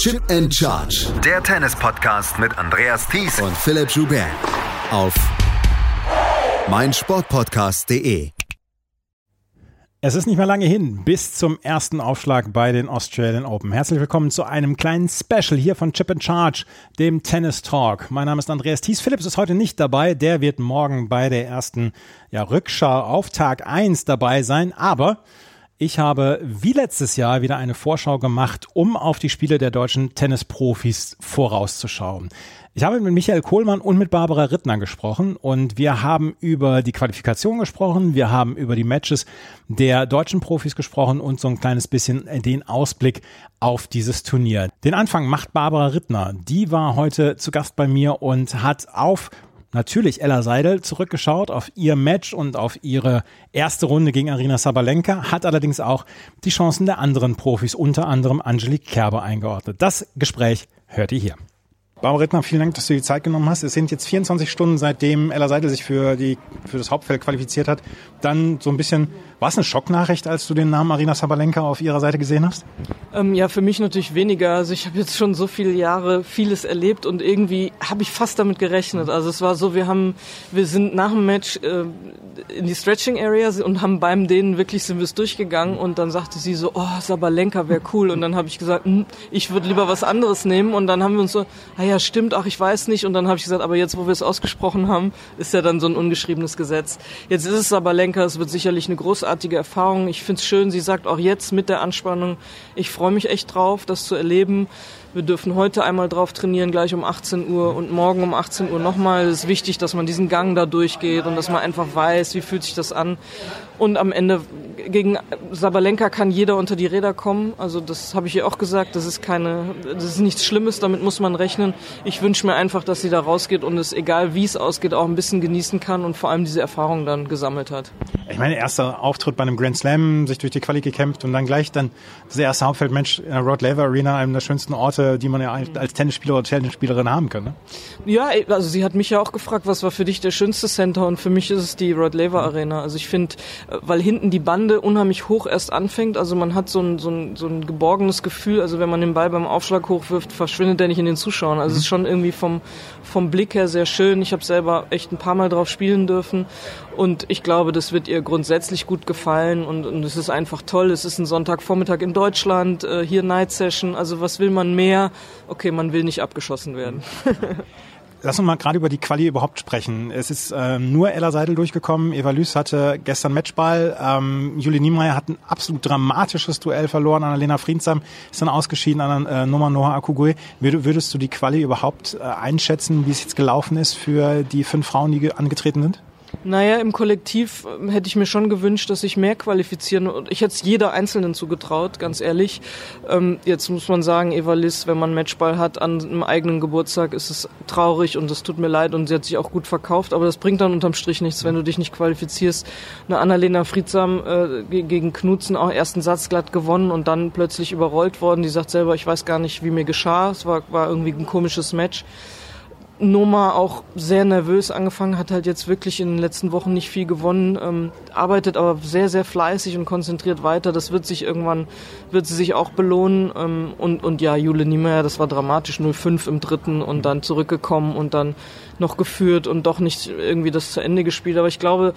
Chip and Charge. Der Tennis-Podcast mit Andreas Thies und Philipp Joubert. Auf meinsportpodcast.de. Es ist nicht mehr lange hin bis zum ersten Aufschlag bei den Australian Open. Herzlich willkommen zu einem kleinen Special hier von Chip and Charge, dem Tennis Talk. Mein Name ist Andreas Thies. Philipps ist heute nicht dabei. Der wird morgen bei der ersten ja, Rückschau auf Tag 1 dabei sein. Aber ich habe wie letztes Jahr wieder eine Vorschau gemacht, um auf die Spiele der deutschen Tennisprofis vorauszuschauen. Ich habe mit Michael Kohlmann und mit Barbara Rittner gesprochen und wir haben über die Qualifikation gesprochen, wir haben über die Matches der deutschen Profis gesprochen und so ein kleines bisschen den Ausblick auf dieses Turnier. Den Anfang macht Barbara Rittner. Die war heute zu Gast bei mir und hat auf natürlich Ella Seidel zurückgeschaut auf ihr Match und auf ihre erste Runde gegen Arina Sabalenka, hat allerdings auch die Chancen der anderen Profis, unter anderem Angelique Kerber eingeordnet. Das Gespräch hört ihr hier. Barbara Rittner, vielen Dank, dass du die Zeit genommen hast. Es sind jetzt 24 Stunden, seitdem Ella Seidel sich für, die, für das Hauptfeld qualifiziert hat. Dann so ein bisschen, war es eine Schocknachricht, als du den Namen Arina Sabalenka auf ihrer Seite gesehen hast? Ähm, ja, für mich natürlich weniger. Also ich habe jetzt schon so viele Jahre vieles erlebt und irgendwie habe ich fast damit gerechnet. Also es war so, wir haben, wir sind nach dem Match äh, in die Stretching Area und haben beim denen wirklich sind wir es durchgegangen und dann sagte sie so, oh, Sabalenka wäre cool und dann habe ich gesagt, hm, ich würde lieber was anderes nehmen und dann haben wir uns so, ah ja, stimmt, ach, ich weiß nicht und dann habe ich gesagt, aber jetzt, wo wir es ausgesprochen haben, ist ja dann so ein ungeschriebenes Gesetz. Jetzt ist es Sabalenka, es wird sicherlich eine großartige Erfahrung. Ich finde es schön, sie sagt auch jetzt mit der Anspannung, ich freue mich echt drauf, das zu erleben. Wir dürfen heute einmal drauf trainieren, gleich um 18 Uhr und morgen um 18 Uhr nochmal. Es ist wichtig, dass man diesen Gang da durchgeht und dass man einfach weiß, wie fühlt sich das an. Und am Ende gegen Sabalenka kann jeder unter die Räder kommen. Also das habe ich ihr auch gesagt. Das ist keine, das ist nichts Schlimmes. Damit muss man rechnen. Ich wünsche mir einfach, dass sie da rausgeht und es, egal wie es ausgeht, auch ein bisschen genießen kann und vor allem diese Erfahrung dann gesammelt hat. Ich meine, erster Auftritt bei einem Grand Slam, sich durch die Quali gekämpft und dann gleich dann das erste Hauptfeldmatch in der Rod Laver Arena, einem der schönsten Orte, die man ja als Tennisspieler oder Tennisspielerin haben kann. Ne? Ja, also sie hat mich ja auch gefragt, was war für dich der schönste Center und für mich ist es die Rod Laver Arena. Also ich finde, weil hinten die Bande unheimlich hoch erst anfängt, also man hat so ein, so, ein, so ein geborgenes Gefühl, also wenn man den Ball beim Aufschlag hochwirft, verschwindet der nicht in den Zuschauern. Also es ist schon irgendwie vom, vom Blick her sehr schön. Ich habe selber echt ein paar Mal drauf spielen dürfen und ich glaube, das wird ihr grundsätzlich gut gefallen und, und es ist einfach toll. Es ist ein Sonntagvormittag in Deutschland, äh, hier Night Session. Also was will man mehr? Okay, man will nicht abgeschossen werden. Lass uns mal gerade über die Quali überhaupt sprechen. Es ist äh, nur Ella Seidel durchgekommen. Eva Lüß hatte gestern Matchball. Ähm, Julie Niemeyer hat ein absolut dramatisches Duell verloren. Annalena Friedsam ist dann ausgeschieden an äh, Nummer Noah Akugui. Würdest du die Quali überhaupt äh, einschätzen, wie es jetzt gelaufen ist für die fünf Frauen, die angetreten sind? Naja, im Kollektiv ähm, hätte ich mir schon gewünscht, dass sich mehr qualifizieren. Und ich hätte es jeder Einzelnen zugetraut, ganz ehrlich. Ähm, jetzt muss man sagen, Eva Liss, wenn man Matchball hat an einem eigenen Geburtstag, ist es traurig und es tut mir leid und sie hat sich auch gut verkauft. Aber das bringt dann unterm Strich nichts, wenn du dich nicht qualifizierst. Eine Annalena Friedsam äh, gegen Knutzen auch ersten Satz glatt gewonnen und dann plötzlich überrollt worden. Die sagt selber, ich weiß gar nicht, wie mir geschah. Es war, war irgendwie ein komisches Match. Noma auch sehr nervös angefangen, hat halt jetzt wirklich in den letzten Wochen nicht viel gewonnen, ähm, arbeitet aber sehr, sehr fleißig und konzentriert weiter. Das wird sich irgendwann, wird sie sich auch belohnen. Ähm, und, und ja, Jule Niemeyer, das war dramatisch, 0-5 im dritten und dann zurückgekommen und dann noch geführt und doch nicht irgendwie das zu Ende gespielt. Aber ich glaube,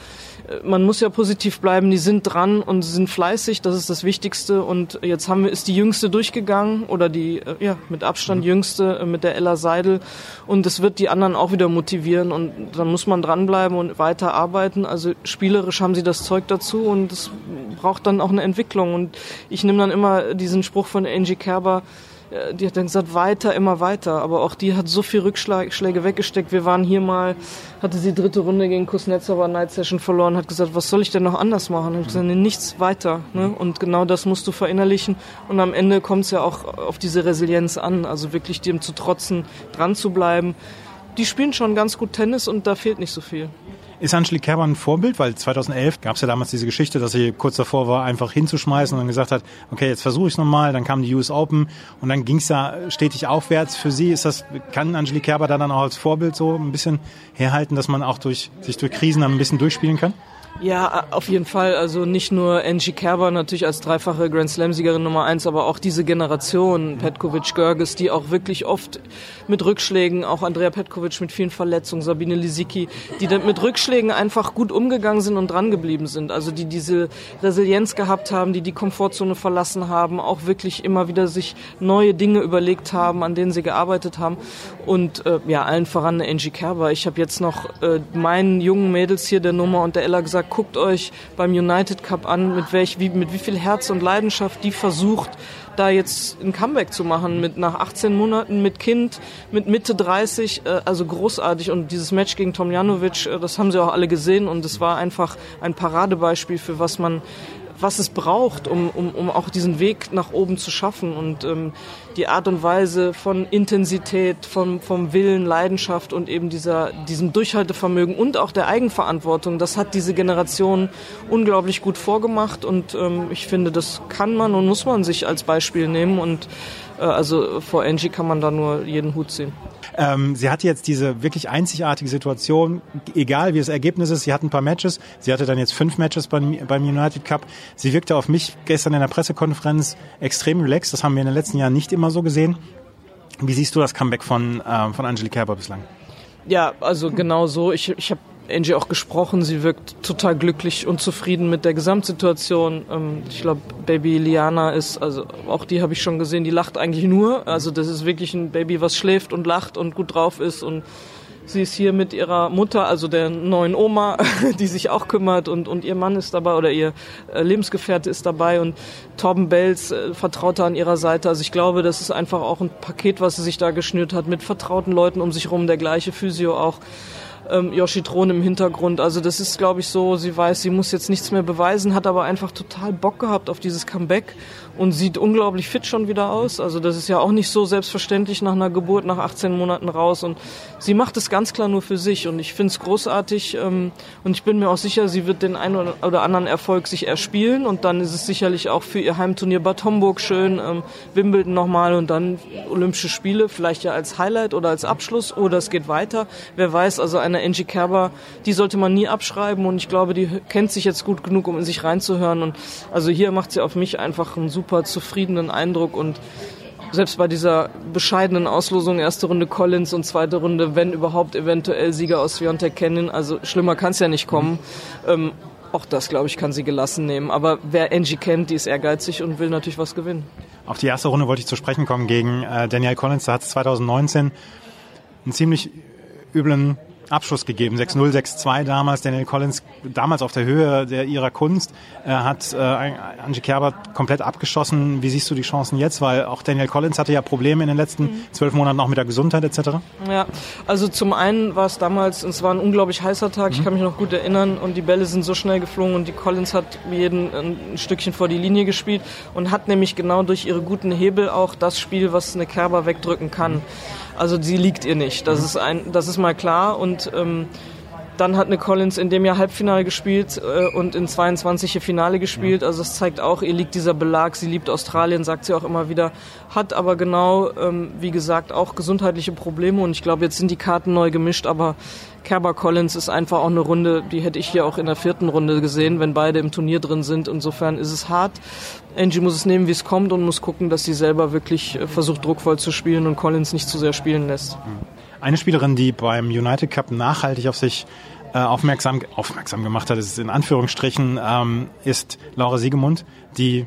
äh, man muss ja positiv bleiben. Die sind dran und sind fleißig. Das ist das Wichtigste. Und jetzt haben wir, ist die Jüngste durchgegangen oder die, äh, ja, mit Abstand mhm. Jüngste äh, mit der Ella Seidel. Und es wird die anderen auch wieder motivieren. Und dann muss man dranbleiben und weiter arbeiten. Also spielerisch haben sie das Zeug dazu und es braucht dann auch eine Entwicklung. Und ich nehme dann immer diesen Spruch von Angie Kerber, die hat dann gesagt, weiter, immer weiter. Aber auch die hat so viel Rückschläge weggesteckt. Wir waren hier mal, hatte sie dritte Runde gegen Kuznetsova Night Session verloren, hat gesagt, was soll ich denn noch anders machen? Ich gesagt, nee, nichts weiter. Ne? Und genau das musst du verinnerlichen. Und am Ende kommt es ja auch auf diese Resilienz an. Also wirklich dem zu trotzen, dran zu bleiben. Die spielen schon ganz gut Tennis und da fehlt nicht so viel. Ist Angelique Kerber ein Vorbild? Weil 2011 gab es ja damals diese Geschichte, dass sie kurz davor war, einfach hinzuschmeißen und dann gesagt hat, okay, jetzt versuche ich es nochmal. Dann kam die US Open und dann ging es ja stetig aufwärts für sie. Ist das, kann Angelique Kerber da dann auch als Vorbild so ein bisschen herhalten, dass man auch durch, sich durch Krisen dann ein bisschen durchspielen kann? Ja, auf jeden Fall. Also nicht nur Angie Kerber natürlich als dreifache Grand Slam-Siegerin Nummer eins, aber auch diese Generation, Petkovic, Görges, die auch wirklich oft mit Rückschlägen, auch Andrea Petkovic mit vielen Verletzungen, Sabine Lisicki, die dann mit Rückschlägen einfach gut umgegangen sind und dran geblieben sind. Also die diese Resilienz gehabt haben, die die Komfortzone verlassen haben, auch wirklich immer wieder sich neue Dinge überlegt haben, an denen sie gearbeitet haben. Und äh, ja, allen voran Angie Kerber. Ich habe jetzt noch äh, meinen jungen Mädels hier der Nummer und der Ella gesagt, guckt euch beim United Cup an, mit, welch, wie, mit wie viel Herz und Leidenschaft die versucht, da jetzt ein Comeback zu machen mit nach 18 Monaten mit Kind, mit Mitte 30, äh, also großartig. Und dieses Match gegen Tomjanovic, äh, das haben sie auch alle gesehen. Und es war einfach ein Paradebeispiel für was man was es braucht, um, um, um auch diesen Weg nach oben zu schaffen und ähm, die Art und Weise von Intensität, vom, vom Willen, Leidenschaft und eben dieser, diesem Durchhaltevermögen und auch der Eigenverantwortung, das hat diese Generation unglaublich gut vorgemacht und ähm, ich finde, das kann man und muss man sich als Beispiel nehmen und also vor Angie kann man da nur jeden Hut ziehen. Ähm, sie hatte jetzt diese wirklich einzigartige Situation, egal wie das Ergebnis ist, sie hat ein paar Matches, sie hatte dann jetzt fünf Matches beim, beim United Cup. Sie wirkte auf mich gestern in der Pressekonferenz extrem relaxed, das haben wir in den letzten Jahren nicht immer so gesehen. Wie siehst du das Comeback von, äh, von Angelique Kerber bislang? Ja, also genau so. Ich, ich habe Angie auch gesprochen. Sie wirkt total glücklich und zufrieden mit der Gesamtsituation. Ähm, ich glaube, Baby Liana ist, also auch die habe ich schon gesehen, die lacht eigentlich nur. Also das ist wirklich ein Baby, was schläft und lacht und gut drauf ist und Sie ist hier mit ihrer Mutter, also der neuen Oma, die sich auch kümmert und, und ihr Mann ist dabei oder ihr äh, Lebensgefährte ist dabei und Torben Bells, äh, Vertrauter an ihrer Seite. Also ich glaube, das ist einfach auch ein Paket, was sie sich da geschnürt hat mit vertrauten Leuten um sich rum, der gleiche Physio auch ähm, Yoshi Thron im Hintergrund. Also das ist, glaube ich, so, sie weiß, sie muss jetzt nichts mehr beweisen, hat aber einfach total Bock gehabt auf dieses Comeback und sieht unglaublich fit schon wieder aus. Also das ist ja auch nicht so selbstverständlich nach einer Geburt, nach 18 Monaten raus. Und sie macht es ganz klar nur für sich. Und ich finde es großartig. Ähm, und ich bin mir auch sicher, sie wird den einen oder anderen Erfolg sich erspielen. Und dann ist es sicherlich auch für ihr Heimturnier Bad Homburg schön, ähm, Wimbledon nochmal und dann Olympische Spiele, vielleicht ja als Highlight oder als Abschluss. Oder es geht weiter. Wer weiß, also eine Angie Kerber, die sollte man nie abschreiben. Und ich glaube, die kennt sich jetzt gut genug, um in sich reinzuhören. Und also hier macht sie auf mich einfach einen super super zufriedenen Eindruck und selbst bei dieser bescheidenen Auslosung, erste Runde Collins und zweite Runde, wenn überhaupt eventuell Sieger aus Sviontek kennen, also schlimmer kann es ja nicht kommen. Ähm, auch das, glaube ich, kann sie gelassen nehmen. Aber wer Angie kennt, die ist ehrgeizig und will natürlich was gewinnen. Auf die erste Runde wollte ich zu sprechen kommen gegen äh, Danielle Collins. Da hat es 2019 einen ziemlich üblen Abschluss gegeben. 6-0, 6-2 damals. Daniel Collins, damals auf der Höhe der, ihrer Kunst, äh, hat äh, Angie Kerber komplett abgeschossen. Wie siehst du die Chancen jetzt? Weil auch Daniel Collins hatte ja Probleme in den letzten mhm. zwölf Monaten auch mit der Gesundheit etc. Ja, also zum einen war es damals, es war ein unglaublich heißer Tag, mhm. ich kann mich noch gut erinnern und die Bälle sind so schnell geflogen und die Collins hat jeden ein Stückchen vor die Linie gespielt und hat nämlich genau durch ihre guten Hebel auch das Spiel, was eine Kerber wegdrücken kann. Mhm. Also sie liegt ihr nicht. Das ist ein, das ist mal klar. Und ähm, dann hat eine Collins in dem Jahr Halbfinale gespielt äh, und in 22 hier Finale gespielt. Also das zeigt auch, ihr liegt dieser Belag. Sie liebt Australien, sagt sie auch immer wieder. Hat aber genau, ähm, wie gesagt, auch gesundheitliche Probleme. Und ich glaube, jetzt sind die Karten neu gemischt. Aber Kerber Collins ist einfach auch eine Runde, die hätte ich hier auch in der vierten Runde gesehen, wenn beide im Turnier drin sind. Insofern ist es hart. Angie muss es nehmen, wie es kommt und muss gucken, dass sie selber wirklich äh, versucht, druckvoll zu spielen und Collins nicht zu sehr spielen lässt. Eine Spielerin, die beim United Cup nachhaltig auf sich äh, aufmerksam, aufmerksam gemacht hat, ist in Anführungsstrichen, ähm, ist Laura Siegemund, die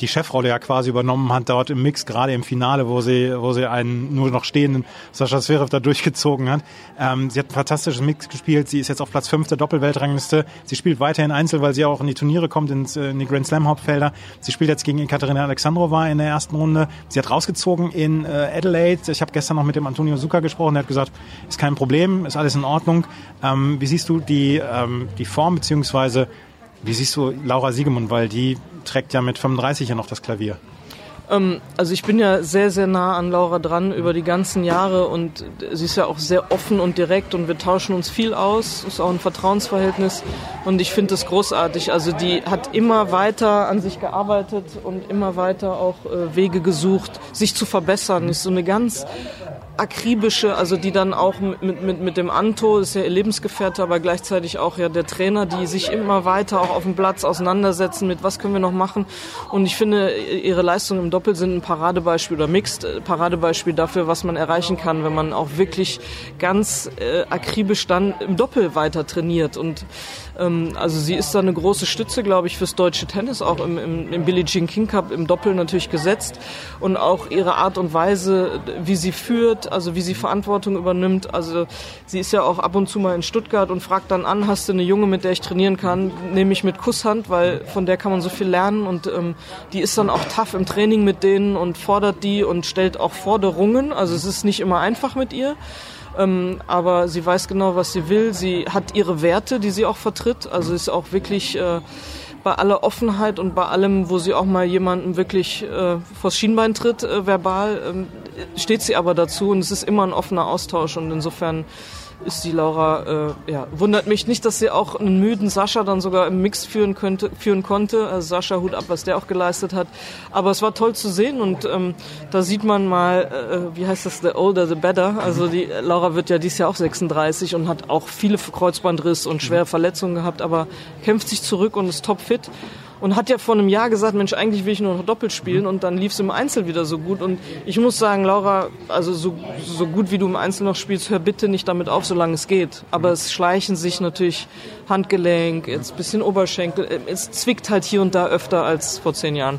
die Chefrolle ja quasi übernommen hat, dort im Mix, gerade im Finale, wo sie, wo sie einen nur noch stehenden Sascha Zverev da durchgezogen hat. Ähm, sie hat ein fantastisches Mix gespielt. Sie ist jetzt auf Platz 5 der Doppelweltrangliste. Sie spielt weiterhin Einzel, weil sie auch in die Turniere kommt, ins, äh, in die Grand Slam Hauptfelder. Sie spielt jetzt gegen Ekaterina Alexandrova in der ersten Runde. Sie hat rausgezogen in äh, Adelaide. Ich habe gestern noch mit dem Antonio Zucker gesprochen. Der hat gesagt, ist kein Problem, ist alles in Ordnung. Ähm, wie siehst du die, ähm, die Form beziehungsweise wie siehst du Laura Siegemund, weil die trägt ja mit 35 ja noch das Klavier? Ähm, also ich bin ja sehr, sehr nah an Laura dran über die ganzen Jahre und sie ist ja auch sehr offen und direkt und wir tauschen uns viel aus. Ist auch ein Vertrauensverhältnis und ich finde das großartig. Also die hat immer weiter an sich gearbeitet und immer weiter auch äh, Wege gesucht, sich zu verbessern. Ist so eine ganz akribische, also die dann auch mit, mit, mit dem Anto, ist ja ihr Lebensgefährte, aber gleichzeitig auch ja der Trainer, die sich immer weiter auch auf dem Platz auseinandersetzen mit, was können wir noch machen. Und ich finde, ihre Leistungen im Doppel sind ein Paradebeispiel oder Mixed äh, Paradebeispiel dafür, was man erreichen kann, wenn man auch wirklich ganz äh, akribisch dann im Doppel weiter trainiert. Und also sie ist da eine große Stütze, glaube ich, fürs deutsche Tennis, auch im, im, im Billie Jean King Cup im Doppel natürlich gesetzt. Und auch ihre Art und Weise, wie sie führt, also wie sie Verantwortung übernimmt. Also sie ist ja auch ab und zu mal in Stuttgart und fragt dann an, hast du eine Junge, mit der ich trainieren kann? Nehme ich mit Kusshand, weil von der kann man so viel lernen. Und ähm, die ist dann auch tough im Training mit denen und fordert die und stellt auch Forderungen. Also es ist nicht immer einfach mit ihr. Ähm, aber sie weiß genau, was sie will. Sie hat ihre Werte, die sie auch vertritt. Also ist auch wirklich äh, bei aller Offenheit und bei allem, wo sie auch mal jemanden wirklich äh, vors Schienbein tritt, äh, verbal, äh, steht sie aber dazu und es ist immer ein offener Austausch und insofern ist die Laura, äh, ja, wundert mich nicht, dass sie auch einen müden Sascha dann sogar im Mix führen könnte, führen konnte. Also Sascha Hut ab, was der auch geleistet hat. Aber es war toll zu sehen und ähm, da sieht man mal, äh, wie heißt das, the older the better. Also die Laura wird ja dieses Jahr auch 36 und hat auch viele Kreuzbandriss und schwere Verletzungen gehabt, aber kämpft sich zurück und ist topfit und hat ja vor einem Jahr gesagt, Mensch, eigentlich will ich nur noch doppelt spielen und dann lief es im Einzel wieder so gut und ich muss sagen, Laura, also so, so gut wie du im Einzel noch spielst, hör bitte nicht damit auf, solange es geht. Aber es schleichen sich natürlich Handgelenk, jetzt bisschen Oberschenkel, es zwickt halt hier und da öfter als vor zehn Jahren.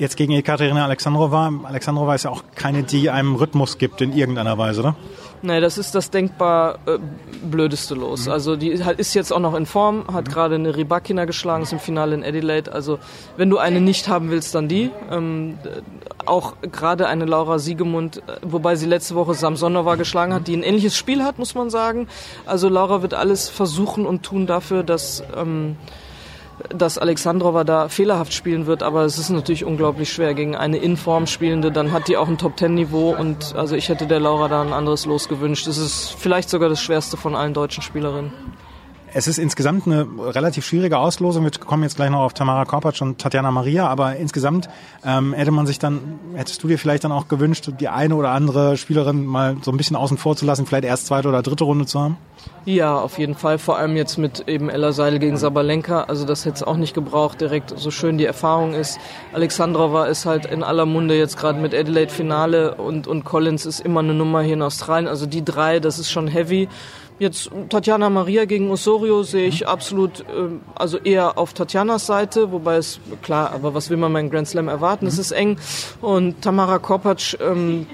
Jetzt gegen Ekaterina Alexandrova. Alexandrova ist ja auch keine, die einem Rhythmus gibt in irgendeiner Weise, oder? Nee, das ist das denkbar äh, blödeste Los. Mhm. Also die ist jetzt auch noch in Form, hat mhm. gerade eine Ribakina geschlagen, ist im Finale in Adelaide. Also wenn du eine nicht haben willst, dann die. Ähm, auch gerade eine Laura Siegemund, äh, wobei sie letzte Woche Samsonova geschlagen hat, die ein ähnliches Spiel hat, muss man sagen. Also Laura wird alles versuchen und tun dafür, dass... Ähm, dass Alexandrova da fehlerhaft spielen wird, aber es ist natürlich unglaublich schwer gegen eine Inform spielende. Dann hat die auch ein Top Ten Niveau und also ich hätte der Laura da ein anderes Los gewünscht. Das ist vielleicht sogar das schwerste von allen deutschen Spielerinnen. Es ist insgesamt eine relativ schwierige Auslosung. Wir kommen jetzt gleich noch auf Tamara Korpatsch und Tatjana Maria, aber insgesamt ähm, hätte man sich dann, hättest du dir vielleicht dann auch gewünscht, die eine oder andere Spielerin mal so ein bisschen außen vor zu lassen, vielleicht erst zweite oder dritte Runde zu haben? Ja, auf jeden Fall. Vor allem jetzt mit eben Ella Seil gegen Sabalenka. Also das hätte es auch nicht gebraucht, direkt so schön die Erfahrung ist. Alexandrova ist halt in aller Munde jetzt gerade mit Adelaide Finale und, und Collins ist immer eine Nummer hier in Australien. Also die drei, das ist schon heavy. Jetzt Tatjana Maria gegen Osorio sehe ich absolut, äh, also eher auf Tatjanas Seite, wobei es, klar, aber was will man beim Grand Slam erwarten? Es ist eng. Und Tamara Korpatsch, ähm,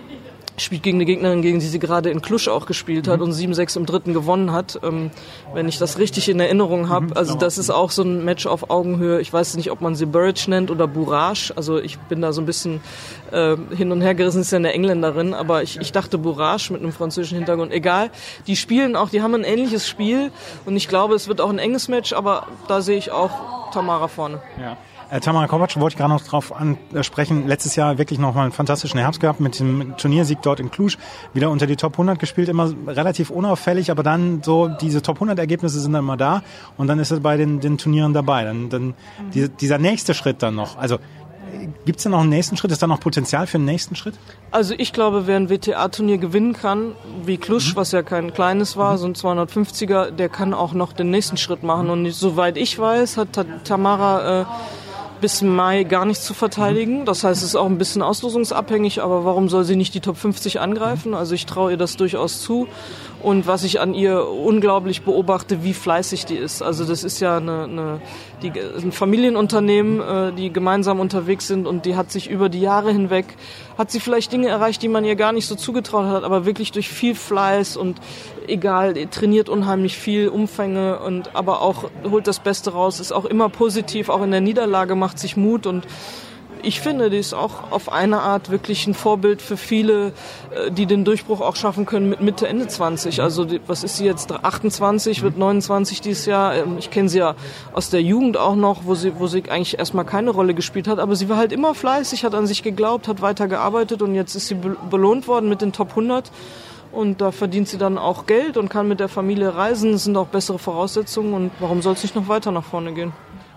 spielt gegen eine Gegnerin, gegen die sie gerade in Klusch auch gespielt hat mhm. und 7-6 im dritten gewonnen hat. Ähm, wenn ich das richtig in Erinnerung habe. Mhm, also genau. das ist auch so ein Match auf Augenhöhe. Ich weiß nicht, ob man sie Burridge nennt oder Bourage. Also ich bin da so ein bisschen äh, hin und her gerissen, ist ja eine Engländerin, aber ich, ich dachte Bourage mit einem französischen Hintergrund. Egal, die spielen auch, die haben ein ähnliches Spiel und ich glaube, es wird auch ein enges Match, aber da sehe ich auch Tamara vorne. Ja. Äh, Tamara Kovac wollte ich gerade noch drauf ansprechen. Letztes Jahr wirklich noch mal einen fantastischen Herbst gehabt mit dem Turniersieg dort in Cluj. Wieder unter die Top 100 gespielt, immer relativ unauffällig, aber dann so diese Top 100 Ergebnisse sind dann immer da und dann ist er bei den, den Turnieren dabei. Dann, dann die, dieser nächste Schritt dann noch. Also Gibt es denn noch einen nächsten Schritt? Ist da noch Potenzial für einen nächsten Schritt? Also ich glaube, wer ein WTA-Turnier gewinnen kann, wie Klusch, mhm. was ja kein kleines war, mhm. so ein 250er, der kann auch noch den nächsten Schritt machen. Und soweit ich weiß, hat Tamara äh, bis Mai gar nichts zu verteidigen. Das heißt, es ist auch ein bisschen auslosungsabhängig, aber warum soll sie nicht die Top 50 angreifen? Also ich traue ihr das durchaus zu. Und was ich an ihr unglaublich beobachte, wie fleißig die ist. Also das ist ja eine, eine die, ein Familienunternehmen, äh, die gemeinsam unterwegs sind und die hat sich über die Jahre hinweg, hat sie vielleicht Dinge erreicht, die man ihr gar nicht so zugetraut hat, aber wirklich durch viel Fleiß und egal, trainiert unheimlich viel, Umfänge und aber auch holt das Beste raus, ist auch immer positiv, auch in der Niederlage macht sich Mut und ich finde, die ist auch auf eine Art wirklich ein Vorbild für viele, äh, die den Durchbruch auch schaffen können mit Mitte, Ende 20. Also die, was ist sie jetzt? 28, wird 29 dieses Jahr. Ähm, ich kenne sie ja aus der Jugend auch noch, wo sie, wo sie eigentlich erstmal keine Rolle gespielt hat. Aber sie war halt immer fleißig, hat an sich geglaubt, hat weiter gearbeitet und jetzt ist sie belohnt worden mit den Top 100 und da verdient sie dann auch Geld und kann mit der Familie reisen. Es sind auch bessere Voraussetzungen und warum soll es nicht noch weiter nach vorne gehen?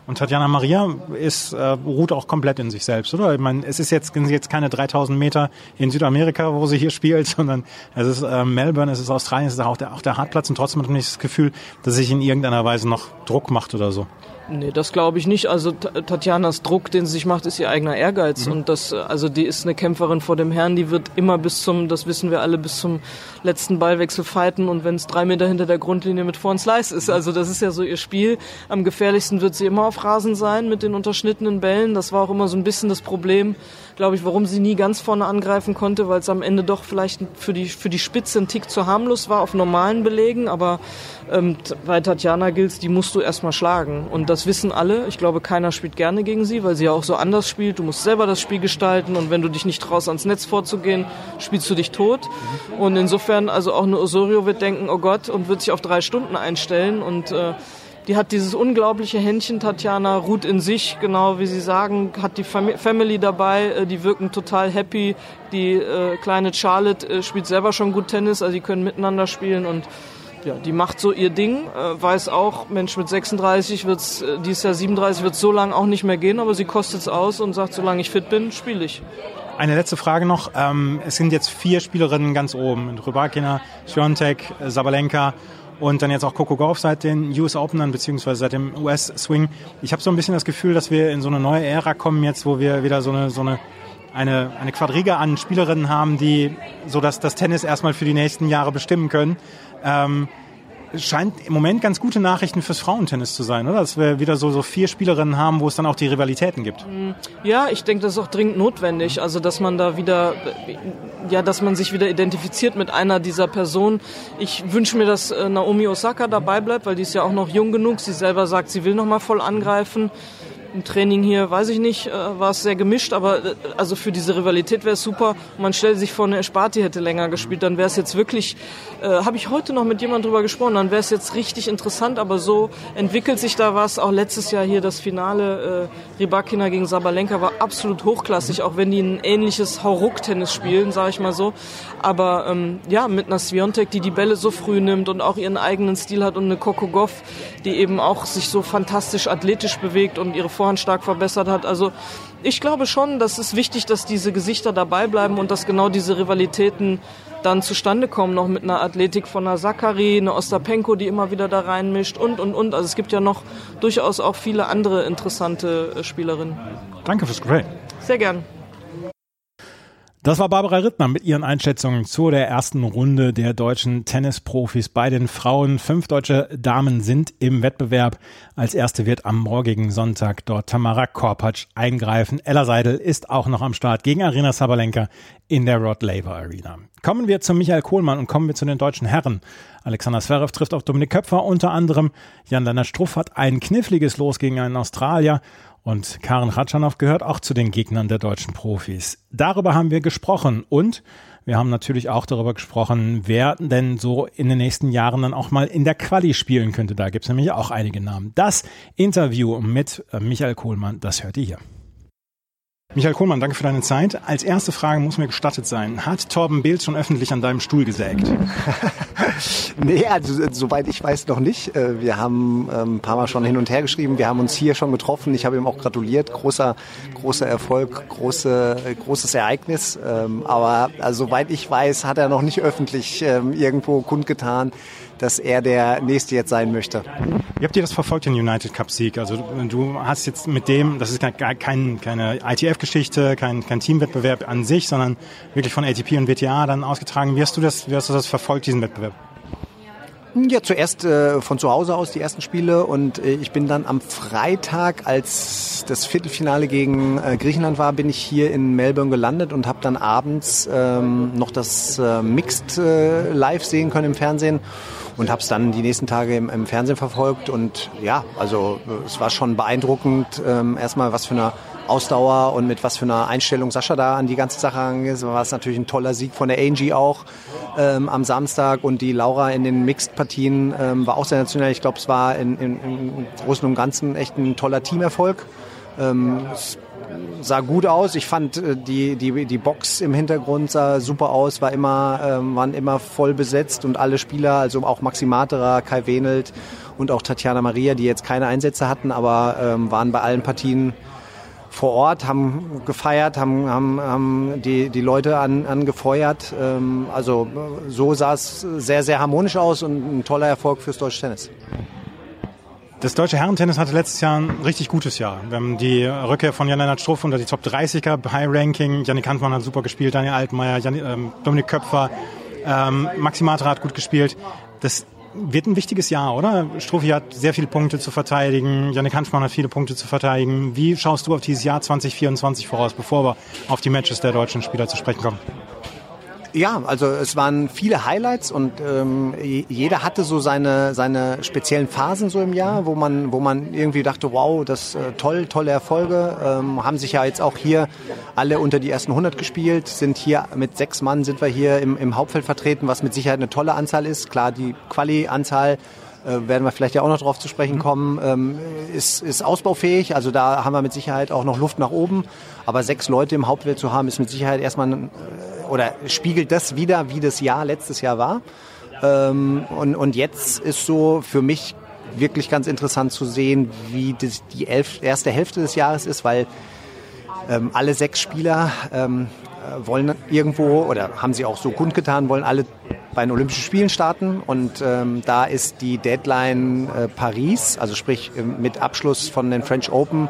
Und Tatjana Maria ist, äh, ruht auch komplett in sich selbst, oder? Ich meine, es ist jetzt, jetzt keine 3000 Meter in Südamerika, wo sie hier spielt, sondern es ist äh, Melbourne, es ist Australien, es ist auch der, auch der Hartplatz und trotzdem hat man nicht das Gefühl, dass sich in irgendeiner Weise noch Druck macht oder so. Nee, das glaube ich nicht. Also Tatjanas Druck, den sie sich macht, ist ihr eigener Ehrgeiz. Mhm. Und das, also die ist eine Kämpferin vor dem Herrn, die wird immer bis zum, das wissen wir alle, bis zum letzten Ballwechsel fighten und wenn es drei Meter hinter der Grundlinie mit Vor- und Slice ist. Also das ist ja so ihr Spiel. Am gefährlichsten wird sie immer auf Rasen sein mit den unterschnittenen Bällen. Das war auch immer so ein bisschen das Problem, glaube ich, warum sie nie ganz vorne angreifen konnte, weil es am Ende doch vielleicht für die, für die Spitze ein Tick zu harmlos war auf normalen Belegen. Aber ähm, bei Tatjana gilt die musst du erstmal schlagen. Und das wissen alle. Ich glaube, keiner spielt gerne gegen sie, weil sie ja auch so anders spielt. Du musst selber das Spiel gestalten und wenn du dich nicht traust, ans Netz vorzugehen, spielst du dich tot. Und insofern, also auch eine Osorio wird denken, oh Gott, und wird sich auf drei Stunden einstellen und äh, die hat dieses unglaubliche Händchen, Tatjana, ruht in sich, genau wie Sie sagen, hat die Family dabei, äh, die wirken total happy. Die äh, kleine Charlotte äh, spielt selber schon gut Tennis, also die können miteinander spielen und ja, die macht so ihr Ding, äh, weiß auch, Mensch, mit 36 wird's, äh, dieses Jahr 37 wird so lange auch nicht mehr gehen, aber sie kostet es aus und sagt, solange ich fit bin, spiele ich. Eine letzte Frage noch. Ähm, es sind jetzt vier Spielerinnen ganz oben. Rybakina, Swiatek, Sabalenka und dann jetzt auch Coco Gauff seit den US Openern beziehungsweise seit dem US Swing. Ich habe so ein bisschen das Gefühl, dass wir in so eine neue Ära kommen jetzt, wo wir wieder so eine so eine eine, eine Quadriga an Spielerinnen haben, die so dass das Tennis erstmal für die nächsten Jahre bestimmen können. Ähm, scheint im Moment ganz gute Nachrichten fürs Frauentennis zu sein, oder? Dass wir wieder so, so vier Spielerinnen haben, wo es dann auch die Rivalitäten gibt. Ja, ich denke, das ist auch dringend notwendig. Also, dass man da wieder, ja, dass man sich wieder identifiziert mit einer dieser Personen. Ich wünsche mir, dass äh, Naomi Osaka dabei bleibt, weil die ist ja auch noch jung genug. Sie selber sagt, sie will noch mal voll angreifen im Training hier, weiß ich nicht, äh, war es sehr gemischt, aber äh, also für diese Rivalität wäre es super. Man stellt sich vor, eine Espati hätte länger gespielt, dann wäre es jetzt wirklich, äh, habe ich heute noch mit jemandem drüber gesprochen, dann wäre es jetzt richtig interessant, aber so entwickelt sich da was. Auch letztes Jahr hier das Finale äh, Rybakina gegen Sabalenka war absolut hochklassig, auch wenn die ein ähnliches Hauruck-Tennis spielen, sage ich mal so. Aber ähm, ja, mit einer Sviontek, die die Bälle so früh nimmt und auch ihren eigenen Stil hat und eine Kokogov, die eben auch sich so fantastisch athletisch bewegt und ihre Vorhand stark verbessert hat. Also ich glaube schon, dass es wichtig, dass diese Gesichter dabei bleiben und dass genau diese Rivalitäten dann zustande kommen, noch mit einer Athletik von einer Sakari, einer Ostapenko, die immer wieder da reinmischt und, und, und. Also es gibt ja noch durchaus auch viele andere interessante äh, Spielerinnen. Danke fürs Gespräch. Sehr gern. Das war Barbara Rittner mit ihren Einschätzungen zu der ersten Runde der deutschen Tennisprofis bei den Frauen. Fünf deutsche Damen sind im Wettbewerb. Als erste wird am morgigen Sonntag dort Tamara Korpatsch eingreifen. Ella Seidel ist auch noch am Start gegen Arena Sabalenka in der Rod Laver Arena. Kommen wir zu Michael Kohlmann und kommen wir zu den deutschen Herren. Alexander Zverev trifft auf Dominik Köpfer unter anderem. Jan-Lennart Struff hat ein kniffliges Los gegen einen Australier. Und Karen Ratschanow gehört auch zu den Gegnern der deutschen Profis. Darüber haben wir gesprochen und wir haben natürlich auch darüber gesprochen, wer denn so in den nächsten Jahren dann auch mal in der Quali spielen könnte. Da gibt es nämlich auch einige Namen. Das Interview mit äh, Michael Kohlmann, das hört ihr hier. Michael Kohlmann, danke für deine Zeit. Als erste Frage muss mir gestattet sein. Hat Torben Behl schon öffentlich an deinem Stuhl gesägt? nee, also soweit ich weiß noch nicht. Äh, wir haben ähm, ein paar Mal schon hin und her geschrieben. Wir haben uns hier schon getroffen. Ich habe ihm auch gratuliert. Großer, großer Erfolg, große, großes Ereignis. Ähm, aber also, soweit ich weiß, hat er noch nicht öffentlich ähm, irgendwo kundgetan, dass er der Nächste jetzt sein möchte. Wie habt ihr das verfolgt, den United Cup Sieg? Also du hast jetzt mit dem, das ist kein, keine ITF-Geschichte, kein, kein Teamwettbewerb an sich, sondern wirklich von ATP und WTA dann ausgetragen. Wie hast du das, wie hast du das verfolgt, diesen Wettbewerb? Ja, zuerst äh, von zu Hause aus die ersten Spiele und äh, ich bin dann am Freitag, als das Viertelfinale gegen äh, Griechenland war, bin ich hier in Melbourne gelandet und habe dann abends ähm, noch das äh, Mixed äh, live sehen können im Fernsehen und habe es dann die nächsten Tage im, im, Fernsehen verfolgt und ja, also äh, es war schon beeindruckend, ähm, erstmal was für eine Ausdauer und mit was für einer Einstellung Sascha da an die ganze Sache angeht. War es natürlich ein toller Sieg von der Angie auch ähm, am Samstag und die Laura in den Mixed-Partien ähm, war auch sensationell. Ich glaube, es war in, in, im Großen und Ganzen echt ein toller Teamerfolg. Ähm, es sah gut aus. Ich fand äh, die, die, die Box im Hintergrund sah super aus, war immer, ähm, waren immer voll besetzt und alle Spieler, also auch Maxi Materer, Kai Wenelt und auch Tatjana Maria, die jetzt keine Einsätze hatten, aber ähm, waren bei allen Partien vor Ort, haben gefeiert, haben, haben, haben die, die Leute an, angefeuert. Ähm, also so sah es sehr, sehr harmonisch aus und ein toller Erfolg fürs deutsche Tennis. Das deutsche Herrentennis hatte letztes Jahr ein richtig gutes Jahr. Wir haben die Rückkehr von Jan-Lennart Struff unter die Top 30 gehabt, High Ranking. Janik Handmann hat super gespielt, Daniel Altmaier, Jan, ähm, Dominik Köpfer, ähm, Maxi Matra hat gut gespielt. Das wird ein wichtiges Jahr, oder? Struffi hat sehr viele Punkte zu verteidigen, Janik Hanschmann hat viele Punkte zu verteidigen. Wie schaust du auf dieses Jahr 2024 voraus, bevor wir auf die Matches der deutschen Spieler zu sprechen kommen? Ja, also es waren viele Highlights und ähm, jeder hatte so seine seine speziellen Phasen so im Jahr, wo man wo man irgendwie dachte, wow, das äh, toll, tolle Erfolge. Ähm, haben sich ja jetzt auch hier alle unter die ersten 100 gespielt, sind hier mit sechs Mann sind wir hier im, im Hauptfeld vertreten, was mit Sicherheit eine tolle Anzahl ist. Klar, die Quali-Anzahl äh, werden wir vielleicht ja auch noch darauf zu sprechen mhm. kommen, ähm, ist, ist ausbaufähig. Also da haben wir mit Sicherheit auch noch Luft nach oben. Aber sechs Leute im Hauptwelt zu haben, ist mit Sicherheit erstmal ein, äh, oder spiegelt das wieder, wie das Jahr letztes Jahr war. Ähm, und, und jetzt ist so für mich wirklich ganz interessant zu sehen, wie das, die elf, erste Hälfte des Jahres ist, weil ähm, alle sechs Spieler ähm, äh, wollen irgendwo oder haben sie auch so kundgetan, wollen alle bei den Olympischen Spielen starten. Und ähm, da ist die Deadline äh, Paris, also sprich äh, mit Abschluss von den French Open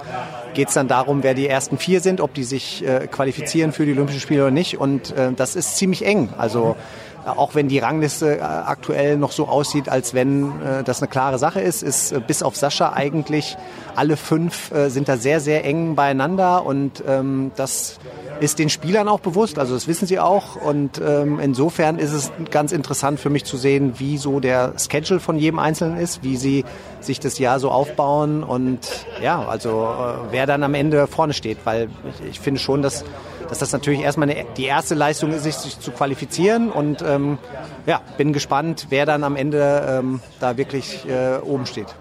geht es dann darum, wer die ersten vier sind, ob die sich äh, qualifizieren für die Olympischen Spiele oder nicht. Und äh, das ist ziemlich eng. Also auch wenn die Rangliste äh, aktuell noch so aussieht, als wenn äh, das eine klare Sache ist, ist äh, bis auf Sascha eigentlich alle fünf sind da sehr, sehr eng beieinander und ähm, das ist den Spielern auch bewusst, also das wissen sie auch und ähm, insofern ist es ganz interessant für mich zu sehen, wie so der Schedule von jedem Einzelnen ist, wie sie sich das Jahr so aufbauen und ja, also wer dann am Ende vorne steht, weil ich, finde schon, dass dass das natürlich erstmal eine, die erste Leistung ist, sich zu qualifizieren. Und ähm, ja, bin gespannt, wer dann am Ende ähm, da wirklich äh, oben steht.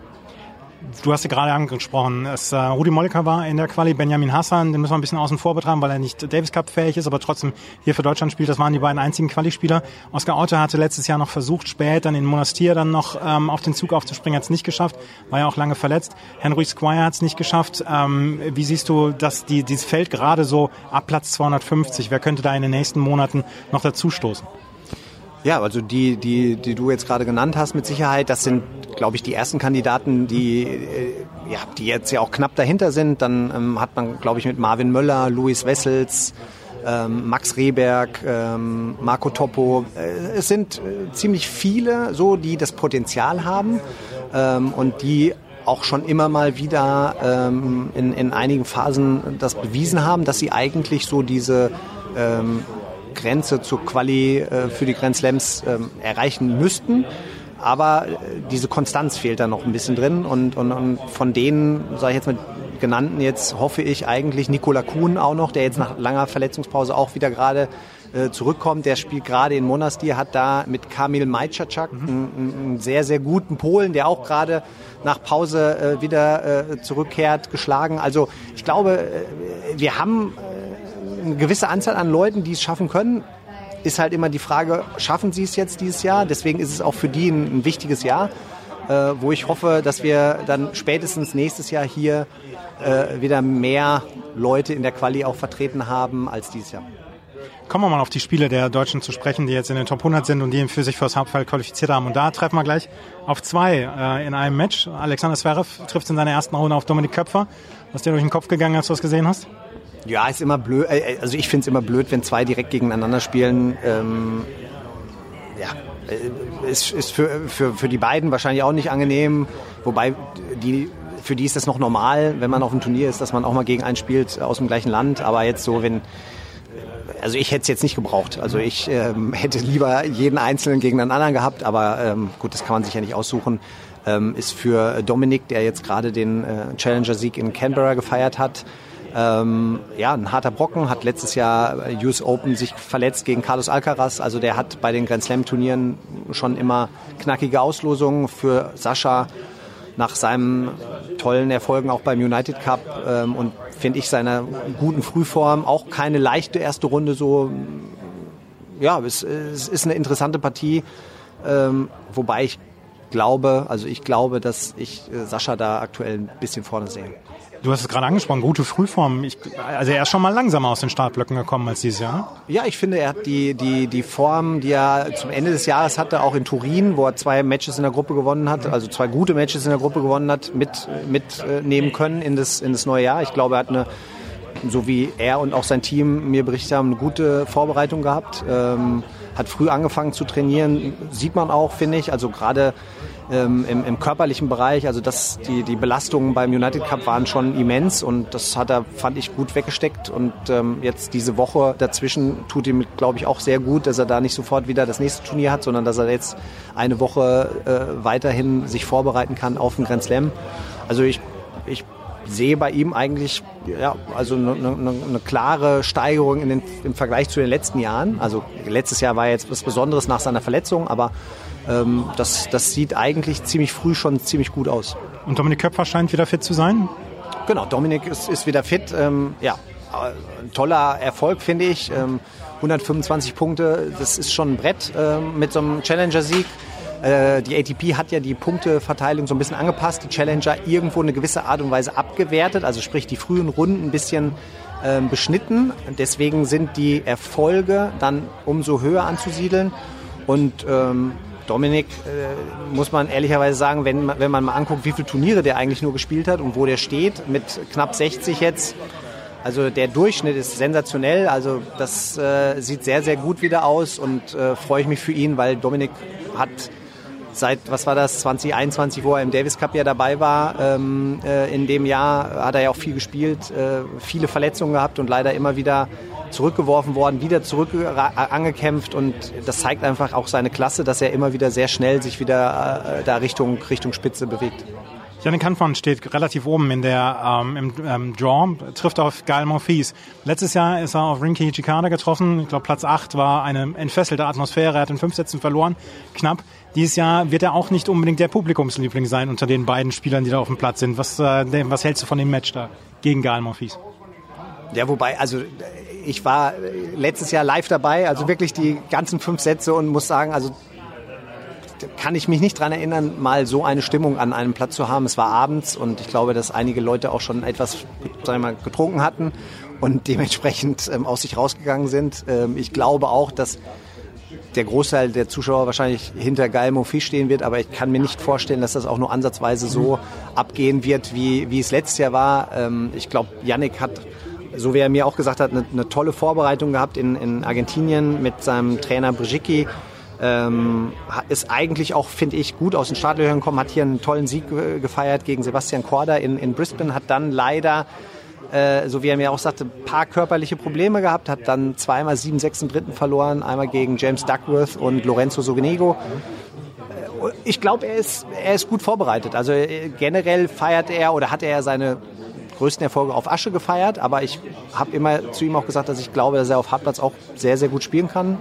Du hast ja gerade angesprochen, es, äh, Rudi Molliker war in der Quali, Benjamin Hassan, den müssen wir ein bisschen außen vor betreiben, weil er nicht Davis Cup fähig ist, aber trotzdem hier für Deutschland spielt. Das waren die beiden einzigen Quali-Spieler. Oskar Otte hatte letztes Jahr noch versucht, spät dann in Monastir dann noch ähm, auf den Zug aufzuspringen, hat es nicht geschafft, war ja auch lange verletzt. Henry Squire hat es nicht geschafft. Ähm, wie siehst du, dass die, dieses Feld gerade so ab Platz 250, wer könnte da in den nächsten Monaten noch dazu stoßen? Ja, also die, die, die du jetzt gerade genannt hast, mit Sicherheit, das sind, glaube ich, die ersten Kandidaten, die, äh, ja, die jetzt ja auch knapp dahinter sind. Dann ähm, hat man, glaube ich, mit Marvin Möller, Luis Wessels, ähm, Max Rehberg, ähm, Marco Toppo. Äh, es sind äh, ziemlich viele, so die das Potenzial haben ähm, und die auch schon immer mal wieder ähm, in, in einigen Phasen das bewiesen haben, dass sie eigentlich so diese ähm, Grenze zur Quali äh, für die Grand Slams ähm, erreichen müssten. Aber äh, diese Konstanz fehlt da noch ein bisschen drin und, und, und von denen, sage ich jetzt mal, genannten jetzt hoffe ich eigentlich Nikola Kuhn auch noch, der jetzt nach langer Verletzungspause auch wieder gerade äh, zurückkommt. Der spielt gerade in Monastir, hat da mit Kamil Majczak mhm. einen, einen, sehr, sehr guten Polen, der auch gerade nach Pause äh, wieder äh, zurückkehrt, geschlagen. Also ich glaube, äh, wir haben eine gewisse Anzahl an Leuten, die es schaffen können. Ist halt immer die Frage, schaffen sie es jetzt dieses Jahr? Deswegen ist es auch für die ein, ein wichtiges Jahr, äh, wo ich hoffe, dass wir dann spätestens nächstes Jahr hier äh, wieder mehr Leute in der Quali auch vertreten haben als dieses Jahr. Kommen wir mal auf die Spiele der Deutschen zu sprechen, die jetzt in den Top 100 sind und die für sich fürs Hauptfeld qualifiziert haben. Und da treffen wir gleich auf zwei äh, in einem Match. Alexander Zverev trifft in seiner ersten Runde auf Dominik Köpfer. Was dir durch den Kopf gegangen, als du das gesehen hast? Ja, ist immer blöd. Äh, äh, also ich finde es immer blöd, wenn zwei direkt gegeneinander spielen. Ähm, ja, äh, ist, ist für, für, für die beiden wahrscheinlich auch nicht angenehm. Wobei die, für die ist das noch normal, wenn man auf einem Turnier ist, dass man auch mal gegen einen spielt aus dem gleichen Land. Aber jetzt so, wenn also ich hätte es jetzt nicht gebraucht. Also ich ähm, hätte lieber jeden Einzelnen gegen einen anderen gehabt, aber ähm, gut, das kann man sich ja nicht aussuchen. Ähm, ist für Dominik, der jetzt gerade den äh, Challenger-Sieg in Canberra gefeiert hat, ähm, ja, ein harter Brocken, hat letztes Jahr US Open sich verletzt gegen Carlos Alcaraz. Also der hat bei den Grand Slam Turnieren schon immer knackige Auslosungen für Sascha. nach seinen tollen Erfolgen auch beim United Cup ähm, und finde ich seiner guten Frühform auch keine leichte erste Runde so. Ja, es, es ist eine interessante Partie, ähm, wobei ich glaube, also ich glaube, dass ich äh, Sascha da aktuell ein bisschen vorne sehe. Du hast es gerade angesprochen, gute Frühform. Ich, also er ist schon mal langsamer aus den Startblöcken gekommen als dieses Jahr. Ja, ich finde, er hat die, die, die Form, die er zum Ende des Jahres hatte, auch in Turin, wo er zwei Matches in der Gruppe gewonnen hat, also zwei gute Matches in der Gruppe gewonnen hat, mitnehmen mit, äh, können in das, in das neue Jahr. Ich glaube, er hat eine, so wie er und auch sein Team mir berichtet haben, eine gute Vorbereitung gehabt. Ähm, hat früh angefangen zu trainieren, sieht man auch, finde ich. Also gerade ähm, im, im, körperlichen Bereich. Also das, die, die Belastungen beim United Cup waren schon immens und das hat er, fand ich, gut weggesteckt. Und ähm, jetzt diese Woche dazwischen tut ihm, glaube ich, auch sehr gut, dass er da nicht sofort wieder das nächste Turnier hat, sondern dass er jetzt eine Woche äh, weiterhin sich vorbereiten kann auf den Grand Slam. Also ich, ich sehe bei ihm eigentlich ja, also eine, eine, eine klare Steigerung in den, im Vergleich zu den letzten Jahren. Also letztes Jahr war jetzt was Besonderes nach seiner Verletzung, aber ähm, das, das sieht eigentlich ziemlich früh schon ziemlich gut aus. Und Dominik Köpfer scheint wieder fit zu sein? Genau, Dominik ist, ist wieder fit. Ähm, ja, ein toller Erfolg, finde ich. Ähm, 125 Punkte, das ist schon ein Brett ähm, mit so einem Challenger-Sieg. Äh, die ATP hat ja die Punkteverteilung so ein bisschen angepasst, die Challenger irgendwo eine gewisse Art und Weise abgewertet, also sprich die frühen Runden ein bisschen ähm, beschnitten. Deswegen sind die Erfolge dann umso höher anzusiedeln. Und ähm, Dominik, äh, muss man ehrlicherweise sagen, wenn, wenn man mal anguckt, wie viele Turniere der eigentlich nur gespielt hat und wo der steht, mit knapp 60 jetzt, also der Durchschnitt ist sensationell. Also das äh, sieht sehr, sehr gut wieder aus und äh, freue ich mich für ihn, weil Dominik hat seit, was war das, 2021, wo er im Davis Cup ja dabei war, ähm, äh, in dem Jahr hat er ja auch viel gespielt, äh, viele Verletzungen gehabt und leider immer wieder zurückgeworfen worden, wieder zurück angekämpft und das zeigt einfach auch seine Klasse, dass er immer wieder sehr schnell sich wieder äh, da Richtung, Richtung Spitze bewegt. Janik Hanfmann steht relativ oben in der, ähm, im ähm, Draw, trifft auf Gael Monfils. Letztes Jahr ist er auf Rinky Chikada getroffen. Ich glaube, Platz 8 war eine entfesselte Atmosphäre. Er hat in fünf Sätzen verloren, knapp. Dieses Jahr wird er auch nicht unbedingt der Publikumsliebling sein unter den beiden Spielern, die da auf dem Platz sind. Was, äh, was hältst du von dem Match da gegen Gael Monfils? Ja, wobei, also ich war letztes Jahr live dabei, also wirklich die ganzen fünf Sätze und muss sagen, also kann ich mich nicht daran erinnern, mal so eine Stimmung an einem Platz zu haben. Es war abends und ich glaube, dass einige Leute auch schon etwas sagen wir mal, getrunken hatten und dementsprechend ähm, aus sich rausgegangen sind. Ähm, ich glaube auch, dass der Großteil der Zuschauer wahrscheinlich hinter Gael Monfils stehen wird, aber ich kann mir nicht vorstellen, dass das auch nur ansatzweise so abgehen wird, wie, wie es letztes Jahr war. Ähm, ich glaube, Yannick hat so wie er mir auch gesagt hat, eine, eine tolle Vorbereitung gehabt in, in Argentinien mit seinem Trainer Brzezinski. Ähm, ist eigentlich auch, finde ich, gut aus den Startlöchern gekommen, hat hier einen tollen Sieg gefeiert gegen Sebastian Korda in, in Brisbane, hat dann leider, äh, so wie er mir auch sagte, ein paar körperliche Probleme gehabt, hat dann zweimal 7-6 im dritten verloren, einmal gegen James Duckworth und Lorenzo Sogenego. Äh, ich glaube, er ist, er ist gut vorbereitet. Also äh, generell feiert er oder hat er seine größten Erfolge auf Asche gefeiert, aber ich habe immer zu ihm auch gesagt, dass ich glaube, dass er auf Hartplatz auch sehr, sehr gut spielen kann.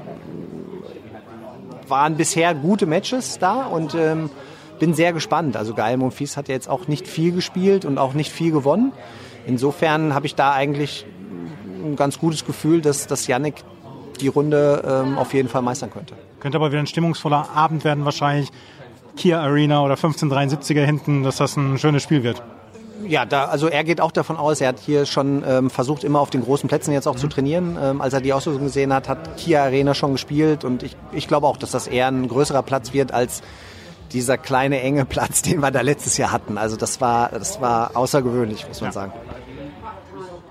Waren bisher gute Matches da und ähm, bin sehr gespannt. Also Gael Monfils hat ja jetzt auch nicht viel gespielt und auch nicht viel gewonnen. Insofern habe ich da eigentlich ein ganz gutes Gefühl, dass, dass Yannick die Runde ähm, auf jeden Fall meistern könnte. Könnte aber wieder ein stimmungsvoller Abend werden wahrscheinlich. Kia Arena oder 1573er hinten, dass das ein schönes Spiel wird ja, da, also er geht auch davon aus, er hat hier schon ähm, versucht, immer auf den großen Plätzen jetzt auch mhm. zu trainieren. Ähm, als er die Auslösung gesehen hat, hat Kia Arena schon gespielt und ich, ich glaube auch, dass das eher ein größerer Platz wird als dieser kleine enge Platz, den wir da letztes Jahr hatten. Also das war, das war außergewöhnlich, muss man ja. sagen.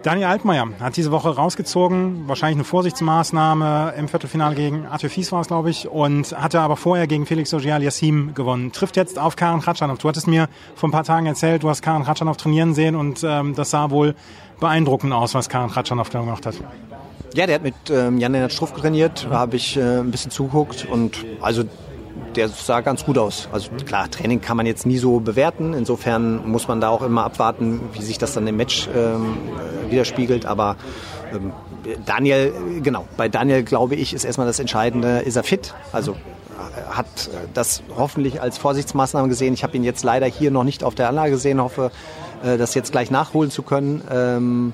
Daniel Altmaier hat diese Woche rausgezogen, wahrscheinlich eine Vorsichtsmaßnahme im Viertelfinale gegen Arthur Fies war es, glaube ich, und hatte aber vorher gegen Felix Ogier Yassim gewonnen. Trifft jetzt auf Karen Kratschanov. Du hattest mir vor ein paar Tagen erzählt, du hast Karen Kratschanov trainieren sehen und ähm, das sah wohl beeindruckend aus, was Karen Kratschanov da gemacht hat. Ja, der hat mit ähm, Jan-Lennart Struff trainiert, da habe ich äh, ein bisschen zuguckt und also der sah ganz gut aus. Also klar, Training kann man jetzt nie so bewerten. Insofern muss man da auch immer abwarten, wie sich das dann im Match ähm, widerspiegelt. Aber ähm, Daniel, genau, bei Daniel glaube ich, ist erstmal das Entscheidende, ist er fit? Also hat das hoffentlich als Vorsichtsmaßnahme gesehen. Ich habe ihn jetzt leider hier noch nicht auf der Anlage gesehen, hoffe, äh, das jetzt gleich nachholen zu können. Ähm,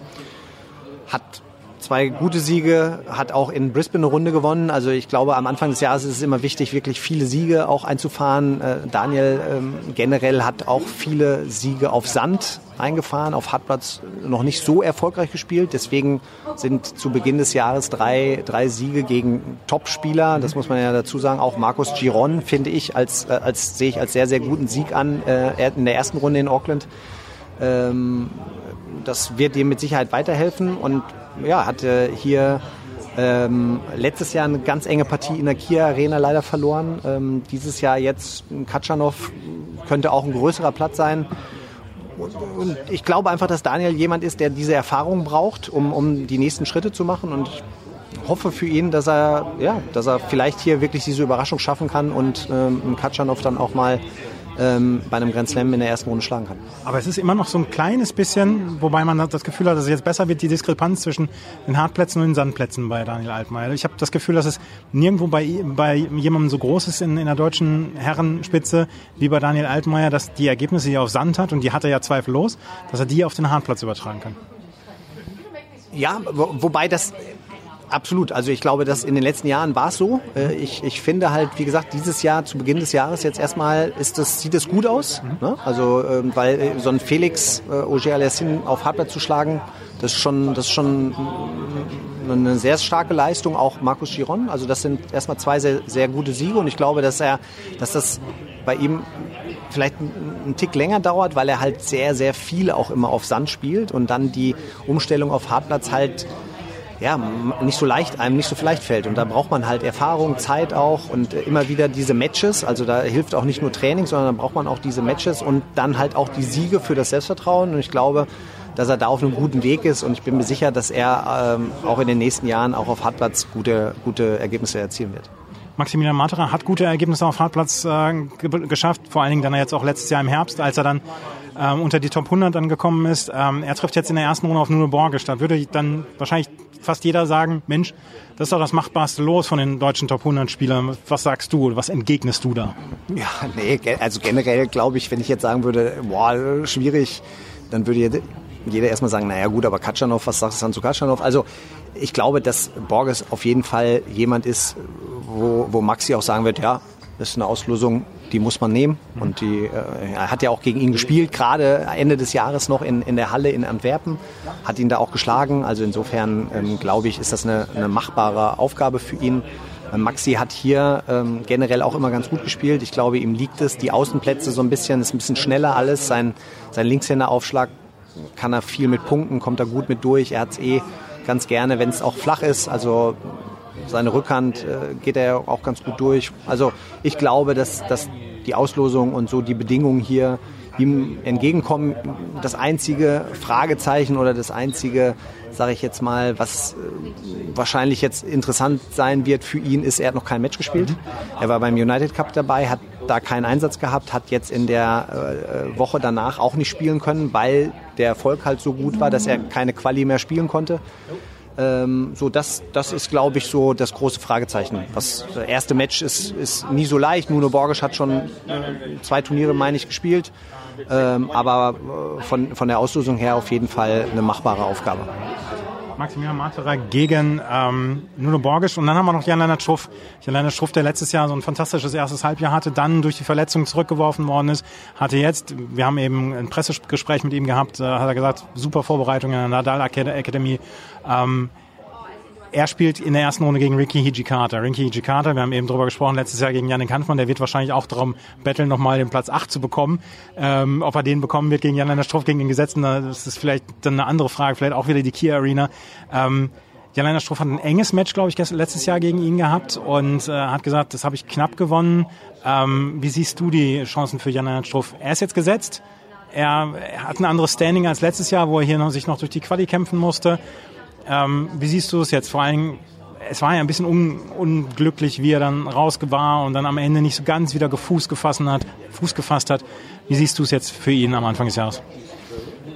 hat zwei gute Siege, hat auch in Brisbane eine Runde gewonnen. Also ich glaube, am Anfang des Jahres ist es immer wichtig, wirklich viele Siege auch einzufahren. Äh, Daniel ähm, generell hat auch viele Siege auf Sand eingefahren, auf Hartplatz noch nicht so erfolgreich gespielt. Deswegen sind zu Beginn des Jahres drei, drei Siege gegen Topspieler. Das muss man ja dazu sagen. Auch Markus Giron finde ich als, äh, als sehe ich als sehr, sehr guten Sieg an äh, in der ersten Runde in Auckland. Ähm, das wird ihm mit Sicherheit weiterhelfen und ja, hatte hier ähm, letztes Jahr eine ganz enge Partie in der Kia Arena leider verloren. Ähm, dieses Jahr jetzt Katschanov könnte auch ein größerer Platz sein. Und ich glaube einfach, dass Daniel jemand ist, der diese Erfahrung braucht, um, um die nächsten Schritte zu machen. Und ich hoffe für ihn, dass er, ja, dass er vielleicht hier wirklich diese Überraschung schaffen kann und ähm, Katschanov dann auch mal ähm, bei einem Grand Slam in der ersten Runde schlagen kann. Aber es ist immer noch so ein kleines bisschen, wobei man das Gefühl hat, dass es jetzt besser wird, die Diskrepanz zwischen den Hartplätzen und den Sandplätzen bei Daniel Altmaier. Ich habe das Gefühl, dass es nirgendwo bei, bei jemandem so groß ist in, in der deutschen Herrenspitze wie bei Daniel Altmaier, dass die Ergebnisse, die er auf Sand hat, und die hat er ja zweifellos, dass er die auf den Hartplatz übertragen kann. Ja, wo, wobei das Absolut. Also ich glaube, dass in den letzten Jahren war es so. Äh, ich, ich finde halt, wie gesagt, dieses Jahr, zu Beginn des Jahres jetzt erstmal, ist das, sieht es gut aus. Ne? Also, ähm, weil äh, so ein Felix äh, Auger Alessin auf Hardware zu schlagen, das ist schon, das ist schon eine sehr starke Leistung, auch Markus Giron. Also das sind erstmal zwei sehr, sehr gute Siege und ich glaube, dass er, dass das bei ihm vielleicht einen Tick länger dauert, weil er halt sehr, sehr viel auch immer auf Sand spielt und dann die Umstellung auf Hartplatz halt ja, nicht so leicht, einem nicht so leicht fällt. Und da braucht man halt Erfahrung, Zeit auch und immer wieder diese Matches. Also da hilft auch nicht nur Training, sondern da braucht man auch diese Matches und dann halt auch die Siege für das Selbstvertrauen. Und ich glaube, dass er da auf einem guten Weg ist und ich bin mir sicher, dass er ähm, auch in den nächsten Jahren auch auf Hartplatz gute, gute Ergebnisse erzielen wird. Maximilian Materer hat gute Ergebnisse auf Hartplatz äh, geschafft, vor allen Dingen dann jetzt auch letztes Jahr im Herbst, als er dann ähm, unter die Top 100 angekommen ist. Ähm, er trifft jetzt in der ersten Runde auf Nuno Borges. Da würde dann wahrscheinlich fast jeder sagen, Mensch, das ist doch das machbarste Los von den deutschen Top 100 Spielern. Was sagst du? Was entgegnest du da? Ja, nee, also generell glaube ich, wenn ich jetzt sagen würde, boah, schwierig, dann würde jeder erstmal sagen, naja gut, aber Katschanov, was sagst du dann zu Katschanov? Also ich glaube, dass Borges auf jeden Fall jemand ist, wo, wo Maxi auch sagen wird, ja, das ist eine Auslosung, die muss man nehmen. Und die, äh, er hat ja auch gegen ihn gespielt, gerade Ende des Jahres noch in, in der Halle in Antwerpen, hat ihn da auch geschlagen. Also insofern ähm, glaube ich, ist das eine, eine machbare Aufgabe für ihn. Ähm, Maxi hat hier ähm, generell auch immer ganz gut gespielt. Ich glaube, ihm liegt es. Die Außenplätze so ein bisschen, ist ein bisschen schneller alles. Sein, sein Linkshänderaufschlag kann er viel mit punkten, kommt er gut mit durch. Er hat es eh ganz gerne, wenn es auch flach ist. Also seine Rückhand äh, geht er auch ganz gut durch. Also ich glaube, dass, dass die Auslosung und so die Bedingungen hier ihm entgegenkommen. Das einzige Fragezeichen oder das einzige, sage ich jetzt mal, was äh, wahrscheinlich jetzt interessant sein wird für ihn, ist, er hat noch kein Match gespielt. Er war beim United Cup dabei, hat da keinen Einsatz gehabt, hat jetzt in der äh, Woche danach auch nicht spielen können, weil der Erfolg halt so gut war, dass er keine Quali mehr spielen konnte. Ähm, so das, das ist, glaube ich, so das große Fragezeichen. Das erste Match ist, ist nie so leicht. Nuno Borges hat schon äh, zwei Turniere, meine ich, gespielt. Ähm, aber äh, von, von der Auslosung her auf jeden Fall eine machbare Aufgabe. Maximilian Materer gegen ähm, Nuno Borgisch. Und dann haben wir noch Jan-Lennart Schruff. Jan-Lennart Schruff, der letztes Jahr so ein fantastisches erstes Halbjahr hatte, dann durch die Verletzung zurückgeworfen worden ist, hatte jetzt, wir haben eben ein Pressegespräch mit ihm gehabt, äh, hat er gesagt, super Vorbereitung in der Nadal Academy. Ähm, er spielt in der ersten Runde gegen Ricky Hijikata. Ricky Hijikata, wir haben eben drüber gesprochen, letztes Jahr gegen Janik Hanfmann, der wird wahrscheinlich auch darum betteln, nochmal den Platz 8 zu bekommen. Ähm, ob er den bekommen wird gegen Jan Struff, gegen den Gesetzen, das ist vielleicht dann eine andere Frage, vielleicht auch wieder die Kia Arena. Ähm, Jan Struff hat ein enges Match, glaube ich, letztes Jahr gegen ihn gehabt und äh, hat gesagt, das habe ich knapp gewonnen. Ähm, wie siehst du die Chancen für Jan Struff? Er ist jetzt gesetzt. Er, er hat ein anderes Standing als letztes Jahr, wo er hier noch, sich noch durch die Quali kämpfen musste. Ähm, wie siehst du es jetzt? Vor allem, es war ja ein bisschen un unglücklich, wie er dann raus war und dann am Ende nicht so ganz wieder Fuß hat. Fuß gefasst hat. Wie siehst du es jetzt für ihn am Anfang des Jahres?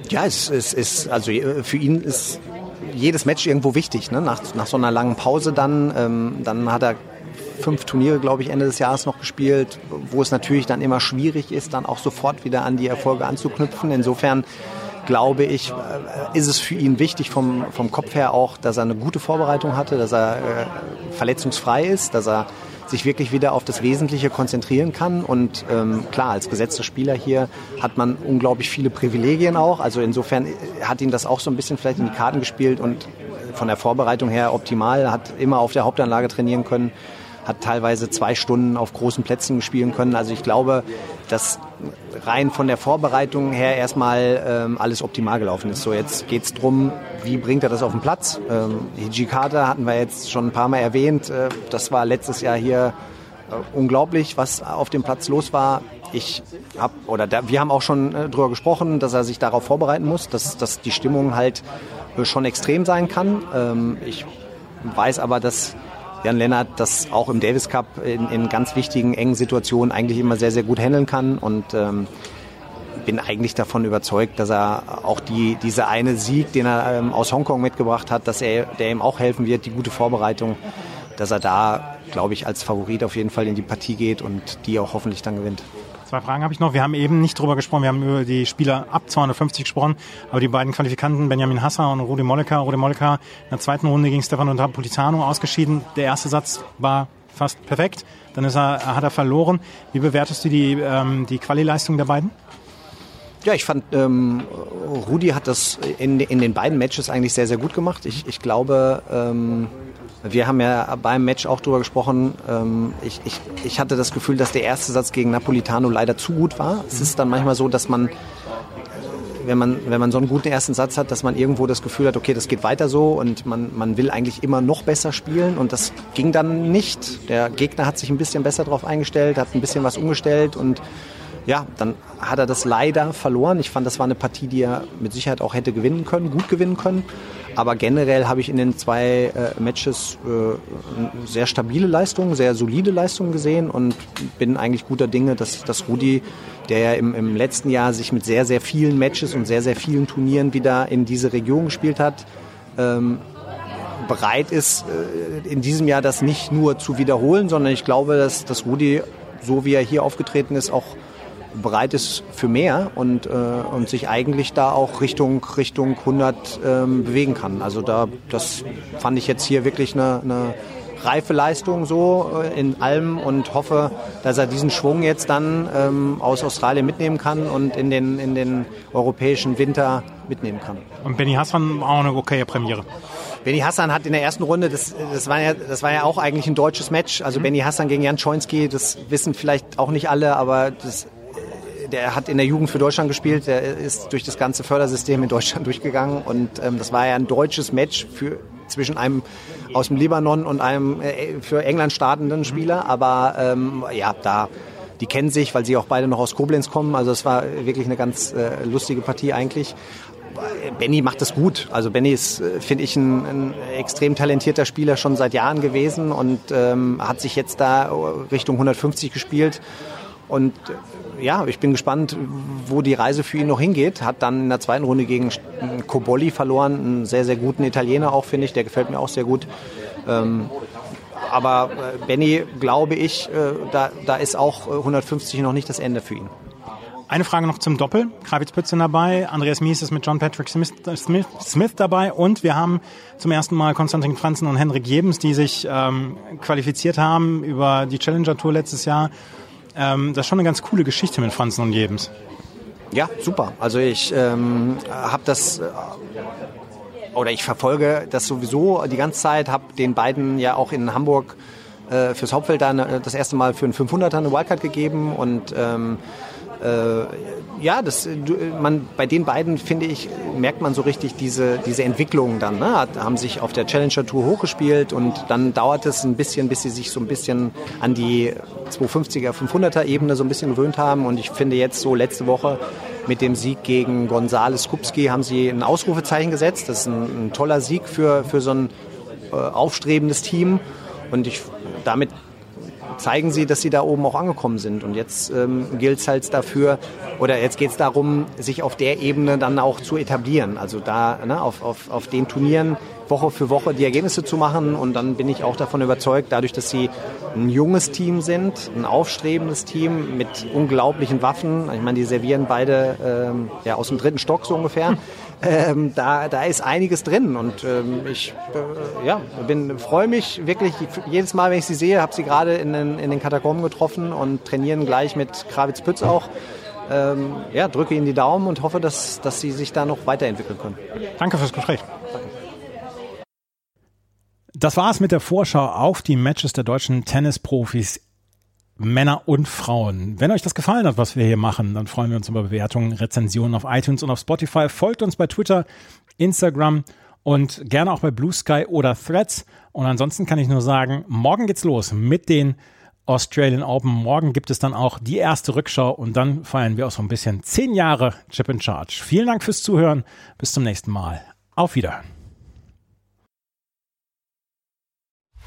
Ja, es ist, also äh, für ihn ist jedes Match irgendwo wichtig. Ne? Nach, nach so einer langen Pause dann, ähm, dann hat er fünf Turniere, glaube ich, Ende des Jahres noch gespielt, wo es natürlich dann immer schwierig ist, dann auch sofort wieder an die Erfolge anzuknüpfen. Insofern glaube ich, äh, ist es für ihn wichtig vom, vom Kopf her auch, dass er eine gute Vorbereitung hatte, dass er äh, verletzungsfrei ist, dass er sich wirklich wieder auf das Wesentliche konzentrieren kann. Und ähm, klar, als gesetzter Spieler hier hat man unglaublich viele Privilegien auch. Also insofern hat ihn das auch so ein bisschen vielleicht in die Karten gespielt und von der Vorbereitung her optimal, hat immer auf der Hauptanlage trainieren können hat teilweise zwei Stunden auf großen Plätzen spielen können. Also ich glaube, dass rein von der Vorbereitung her erstmal ähm, alles optimal gelaufen ist. So, jetzt geht es darum, wie bringt er das auf den Platz. Ähm, Hijikata hatten wir jetzt schon ein paar Mal erwähnt. Äh, das war letztes Jahr hier äh, unglaublich, was auf dem Platz los war. Ich habe oder da, wir haben auch schon äh, drüber gesprochen, dass er sich darauf vorbereiten muss, dass, dass die Stimmung halt äh, schon extrem sein kann. Ähm, ich weiß aber, dass Jan Lennart das auch im Davis Cup in, in ganz wichtigen, engen Situationen eigentlich immer sehr, sehr gut handeln kann und ähm, bin eigentlich davon überzeugt, dass er auch die, diese eine Sieg, den er ähm, aus Hongkong mitgebracht hat, dass er, der ihm auch helfen wird, die gute Vorbereitung, dass er da, glaube ich, als Favorit auf jeden Fall in die Partie geht und die auch hoffentlich dann gewinnt. Zwei Fragen habe ich noch. Wir haben eben nicht drüber gesprochen, wir haben über die Spieler ab 250 gesprochen, aber die beiden Qualifikanten Benjamin Hasser und Rudi Molleker. Rudi Molleker in der zweiten Runde gegen Stefano Napolitano ausgeschieden. Der erste Satz war fast perfekt, dann ist er, hat er verloren. Wie bewertest du die, ähm, die Quali-Leistung der beiden? Ja, ich fand, ähm, Rudi hat das in, in den beiden Matches eigentlich sehr, sehr gut gemacht. Ich, ich glaube, ähm, wir haben ja beim Match auch drüber gesprochen. Ähm, ich, ich, ich hatte das Gefühl, dass der erste Satz gegen Napolitano leider zu gut war. Es ist dann manchmal so, dass man wenn man, wenn man so einen guten ersten Satz hat, dass man irgendwo das Gefühl hat, okay, das geht weiter so und man, man will eigentlich immer noch besser spielen und das ging dann nicht. Der Gegner hat sich ein bisschen besser darauf eingestellt, hat ein bisschen was umgestellt und ja, dann hat er das leider verloren. Ich fand, das war eine Partie, die er mit Sicherheit auch hätte gewinnen können, gut gewinnen können. Aber generell habe ich in den zwei äh, Matches äh, sehr stabile Leistungen, sehr solide Leistungen gesehen und bin eigentlich guter Dinge, dass, dass Rudi, der ja im, im letzten Jahr sich mit sehr, sehr vielen Matches und sehr, sehr vielen Turnieren wieder in diese Region gespielt hat, ähm, bereit ist, äh, in diesem Jahr das nicht nur zu wiederholen, sondern ich glaube, dass, dass Rudi, so wie er hier aufgetreten ist, auch bereit ist für mehr und, äh, und sich eigentlich da auch Richtung, Richtung 100 ähm, bewegen kann. Also da, das fand ich jetzt hier wirklich eine, eine reife Leistung so äh, in allem und hoffe, dass er diesen Schwung jetzt dann ähm, aus Australien mitnehmen kann und in den, in den europäischen Winter mitnehmen kann. Und Benny Hassan auch eine okaye Premiere. Benny Hassan hat in der ersten Runde, das, das, war ja, das war ja auch eigentlich ein deutsches Match. Also mhm. Benny Hassan gegen Jan Schoinski, das wissen vielleicht auch nicht alle, aber das der hat in der Jugend für Deutschland gespielt, der ist durch das ganze Fördersystem in Deutschland durchgegangen und ähm, das war ja ein deutsches Match für zwischen einem aus dem Libanon und einem äh, für England startenden Spieler, aber ähm, ja, da die kennen sich, weil sie auch beide noch aus Koblenz kommen. Also es war wirklich eine ganz äh, lustige Partie eigentlich. Benny macht es gut. Also Benny ist, äh, finde ich, ein, ein, extrem talentierter Spieler schon seit Jahren gewesen und ähm, hat sich jetzt da Richtung 150 gespielt. Und ja, ich bin gespannt, wo die Reise für ihn noch hingeht. Hat dann in der zweiten Runde gegen Cobolli verloren, einen sehr, sehr guten Italiener auch, finde ich. Der gefällt mir auch sehr gut. Ähm, aber äh, Benny, glaube ich, äh, da, da ist auch 150 noch nicht das Ende für ihn. Eine Frage noch zum Doppel. Kravitz Pützen dabei, Andreas Mies ist mit John Patrick Smith, Smith, Smith, dabei und wir haben zum ersten Mal Konstantin Franzen und Henrik Jebens, die sich ähm, qualifiziert haben über die Challenger Tour letztes Jahr ähm, das ist schon eine ganz coole Geschichte mit Franzen und Jebens. Ja, super. Also ich ähm, habe das äh, oder ich verfolge das sowieso die ganze Zeit, habe den beiden ja auch in Hamburg äh, fürs Hauptfeld dann äh, das erste Mal für einen 500er eine Wildcard gegeben und ähm, äh, ja, das, man, bei den beiden, finde ich, merkt man so richtig diese, diese Entwicklung dann. Ne? Haben sich auf der Challenger Tour hochgespielt und dann dauert es ein bisschen, bis sie sich so ein bisschen an die 250er, 500er Ebene so ein bisschen gewöhnt haben. Und ich finde jetzt so letzte Woche mit dem Sieg gegen Gonzales Kupski haben sie ein Ausrufezeichen gesetzt. Das ist ein, ein toller Sieg für, für so ein äh, aufstrebendes Team. Und ich, damit zeigen sie, dass sie da oben auch angekommen sind. Und jetzt ähm, gilt es halt dafür, oder jetzt geht es darum, sich auf der Ebene dann auch zu etablieren. Also da ne, auf, auf, auf den Turnieren, Woche für Woche die Ergebnisse zu machen. Und dann bin ich auch davon überzeugt, dadurch, dass sie ein junges Team sind, ein aufstrebendes Team mit unglaublichen Waffen. Ich meine, die servieren beide ähm, ja, aus dem dritten Stock so ungefähr. Ähm, da, da ist einiges drin und ähm, ich äh, ja, bin freue mich wirklich jedes Mal, wenn ich sie sehe, habe sie gerade in den, in den Katakomben getroffen und trainieren gleich mit Kravitz Pütz auch. Ähm, ja, drücke ihnen die Daumen und hoffe, dass, dass sie sich da noch weiterentwickeln können. Danke fürs Gespräch. Das war es mit der Vorschau auf die Matches der deutschen Tennisprofis Männer und Frauen. Wenn euch das gefallen hat, was wir hier machen, dann freuen wir uns über Bewertungen, Rezensionen auf iTunes und auf Spotify. Folgt uns bei Twitter, Instagram und gerne auch bei Blue Sky oder Threads. Und ansonsten kann ich nur sagen, morgen geht's los mit den Australian Open. Morgen gibt es dann auch die erste Rückschau und dann feiern wir auch so ein bisschen zehn Jahre Chip in Charge. Vielen Dank fürs Zuhören. Bis zum nächsten Mal. Auf Wiederhören.